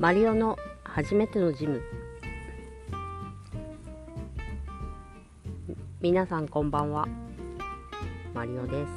マリオの初めてのジム。皆さんこんばんは。マリオです。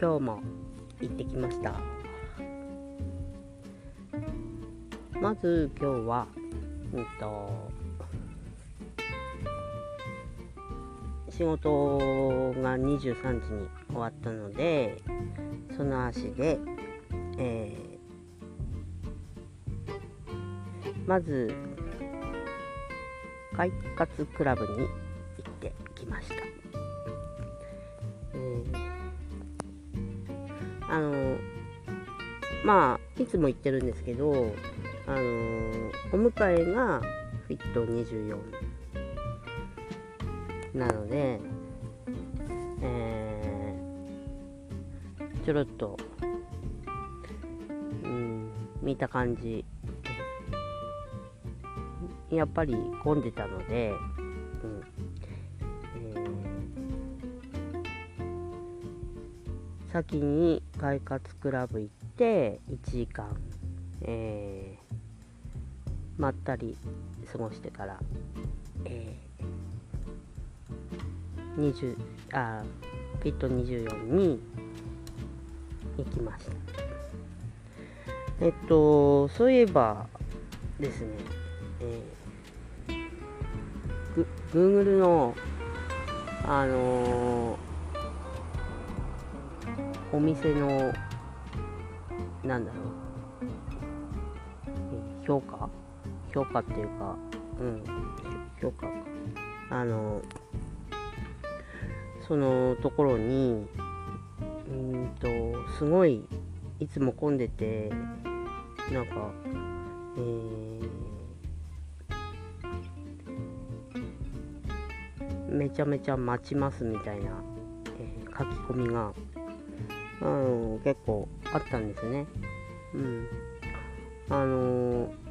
今日も行ってきました。まず今日はうんと仕事が23時に終わったのでその足で、えー、まず快活クラブに行ってきました、えー、あのまあいつも行ってるんですけどあのお迎えがフィット24なので、えー、ちょろっと、うん、見た感じ、やっぱり混んでたので、うん。えー、先に快活クラブ行って1時間、えー、まったり過ごしてから、えー20あピット24に行きました。えっとそういえばですね、えー、Google のあのー、お店のなんだろう。評価？評価っていうかうん。評価。かあのーそのところにうんとすごいいつも混んでてなんか、えー、めちゃめちゃ待ちますみたいな、えー、書き込みが、うん、結構あったんですね。うん、あのー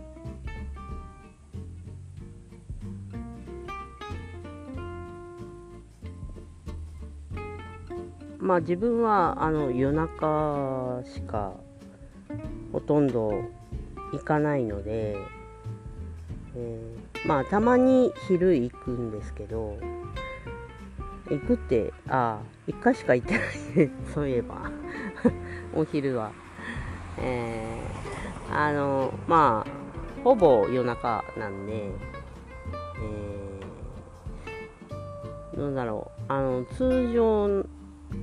まあ自分はあの夜中しかほとんど行かないので、えー、まあたまに昼行くんですけど行くってああ1回しか行ってない。そういえば。お昼は。えー、あのまあほぼ夜中なんでえー、どうだろう。あの通常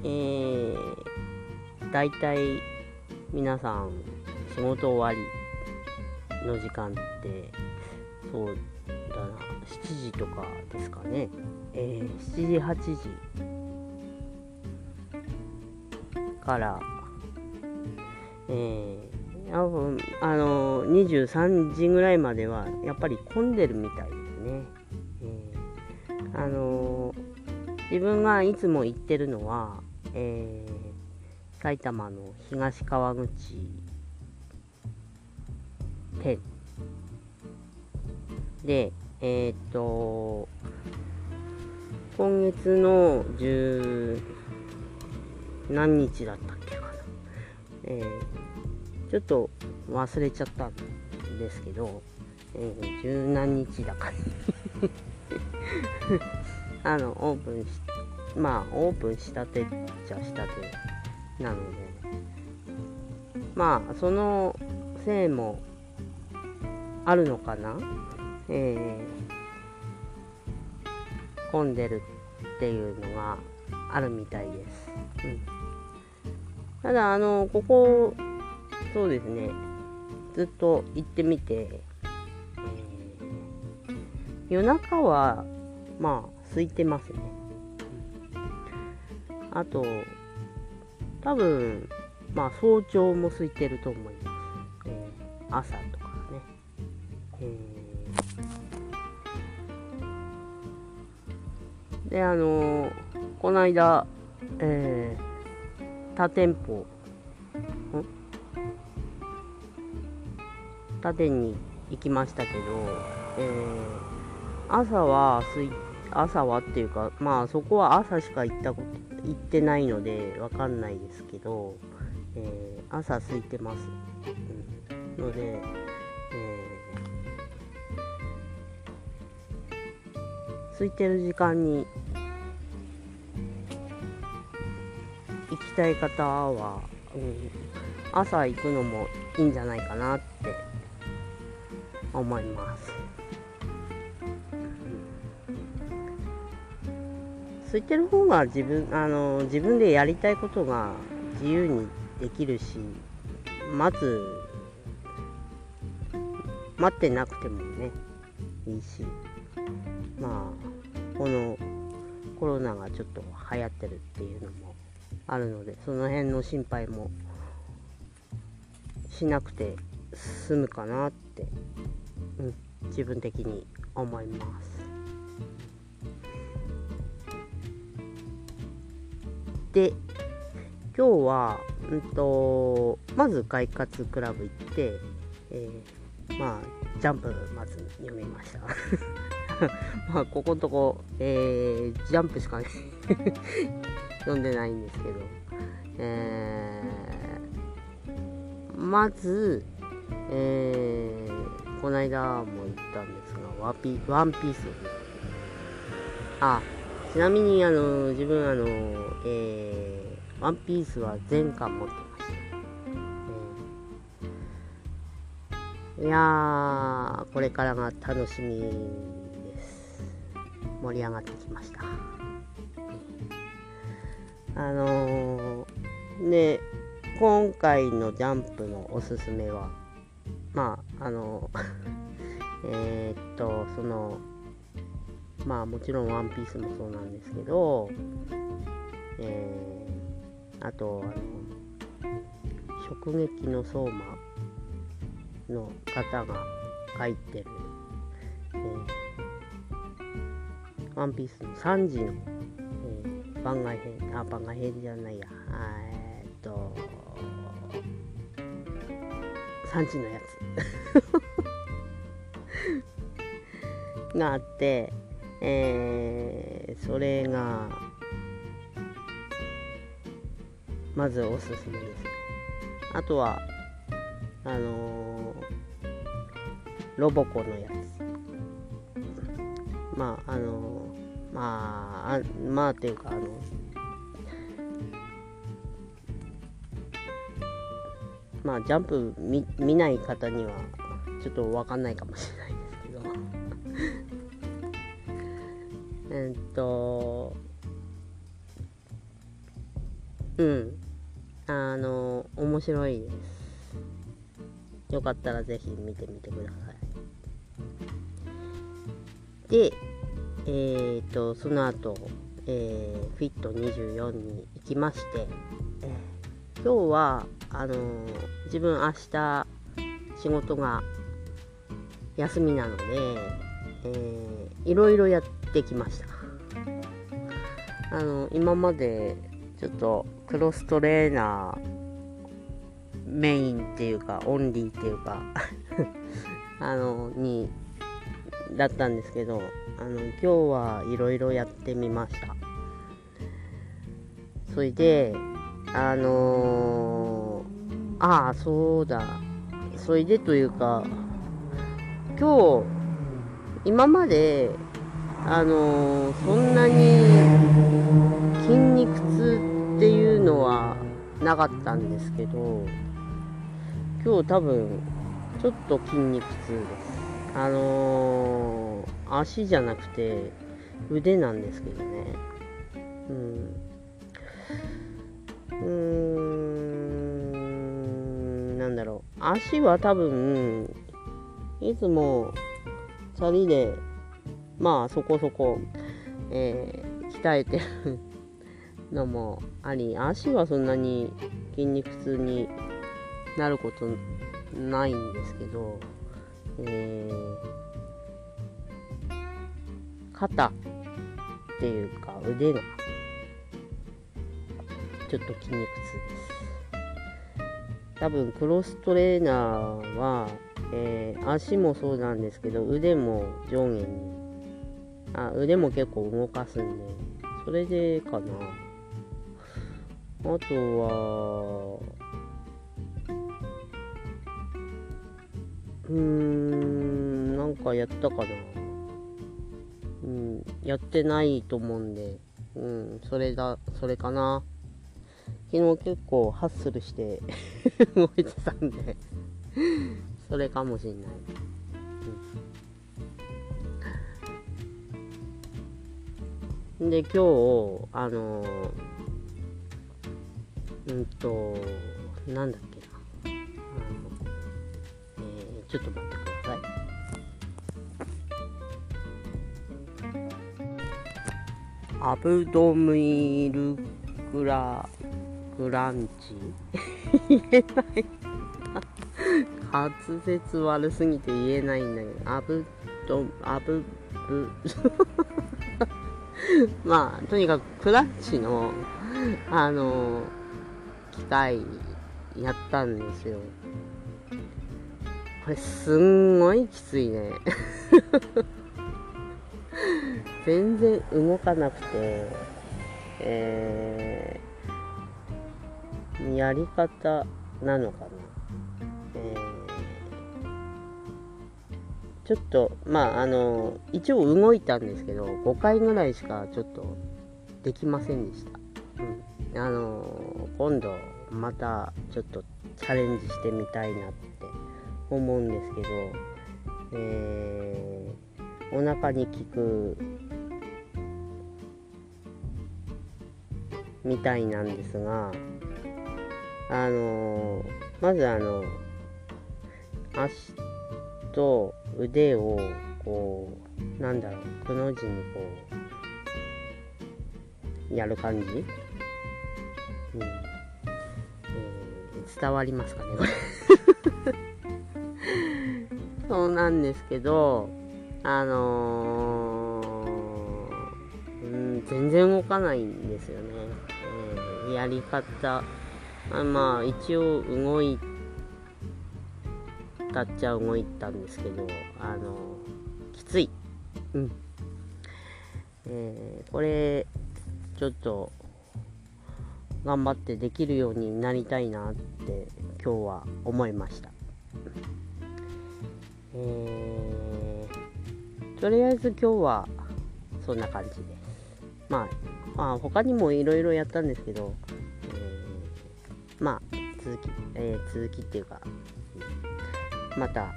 えー、大体皆さん仕事終わりの時間ってそうだな。7時とかですかね、えー、7時8時からえー、多分あの23時ぐらいまではやっぱり混んでるみたいですね、えー、あの自分がいつも行ってるのは、えー、埼玉の東川口店。で、えっ、と、今月の十何日だったっけかな。えー、ちょっと忘れちゃったんですけど、えー、十何日だか あのオープンしまあオープンしたてっちゃしたてなので。まあそのせいもあるのかな。えー、混んでるっていうのがあるみたいです、うん、ただあのここそうですねずっと行ってみて、えー、夜中はまあ空いてますね。あと、多分、まあ早朝も空いてると思います。えー、朝とかね。えー、で、あの、この間、えー、他店舗、他店に行きましたけど、えー、朝は空い、朝はっていうか、まあそこは朝しか行ったこと、行ってないのでわかんないですけど、えー、朝空いてます。うん、ので、えー、空いてる時間にたい方は、うん、朝行くのもいいんじゃないかなって思います。空いてる方が自分あの自分でやりたいことが自由にできるし待つ待ってなくてもねいいしまあこのコロナがちょっと流行ってるっていうのもあるのでその辺の心配もしなくて済むかなって、うん、自分的に思います。で今日は、うんと、まず快活クラブ行って、えー、まあジャンプまず読みました まあここのとこ、えー、ジャンプしか読んでないんですけど、えー、まず、えー、この間も言ったんですがワピワンピース。あちなみにあの自分あの、えー、ワンピースは全巻持ってました、えー、いやーこれからが楽しみです。盛り上がってきました。あのー、で今回のジャンプのおすすめはまああの えっとそのまあもちろんワンピースもそうなんですけど、えー、あとあの直撃の相馬の方が書いてる、えー、ワンピースの3時の、番外編あ番外編じゃないや。え、っと3時のやつ。があってえー、それがまずおすすめです。あとはあのー、ロボコのやつ。まああのー、まああまあっていうかあのまあジャンプ見見ない方にはちょっと分かんないかもしれないですけど。えっとうん。あの面白いです。よかったらぜひ見てみてください。でえー、っとその後、えー、フィット24に行きまして、えー、今日はあの自分明日仕事が休みなので、えー、いろいろやってきました。あの今までちょっとクロストレーナーメインっていうかオンリーっていうか あのにだったんですけどあの今日はいろいろやってみました。それであのー、ああそうだ。それでというか今日今まであのー、そんなに筋肉痛っていうのはなかったんですけど今日多分ちょっと筋肉痛です。あのー、足じゃなくて腕なんですけどね。うん。うーん。なんだろう。足は多分いつもチャリでまあそこそこ、えー、鍛えてるのもあり足はそんなに筋肉痛になることないんですけど、えー、肩。っていうか腕が。ちょっと筋肉痛です。多分クロストレーナーは、えー、足もそうなんですけど腕も上下に。あ腕も結構動かすんでそれでかな。あとはうーんなんかやったかな。うんやってないと思うんで。うんそれだそれかな。昨日結構ハッスルして動いてたんで。それかもしんない、うん、で今日あのうんとなんだっけな、ちょっと待ってください。アブドミルグラグランチ。言えない。滑舌悪すぎて言えないんだけど。アブドアブブ まあとにかくクランチのあの機械やったんですよ。これすんごいきついね。全然動かなくて。えー、やり方なのかな。えー、ちょっとまああの一応動いたんですけど5回ぐらいしかちょっとできませんでした、うん、あの今度またちょっとチャレンジしてみたいなって思うんですけど、えー、お腹に効くみたいなんですがあのまずあの足と腕をこうなんだろうくの字にこうやる感じ、うん。伝わりますかねこれ。そうなんですけどあのー、うん、全然動かないんですよね、えー、やり方。あまあ一応動いたっちゃ動いたんですけどあのー、きつい。うん。えー、これちょっと頑張ってできるようになりたいなって今日は思いました。えー、とりあえず今日はそんな感じです。まあ、まあ、他にもいろいろやったんですけど、えー、まあ続き、えー、続きっていうか、また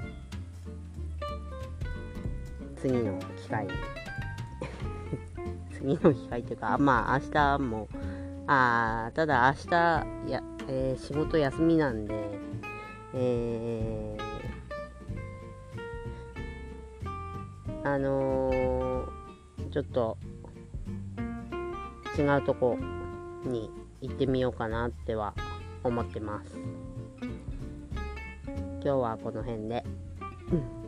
次の機会 次の機会っていうか、まあ明日もあただ明日や、えー、仕事休みなんで、えー、あのー、ちょっと違うとこに行ってみようかなっては思ってます。今日はこの辺で。うん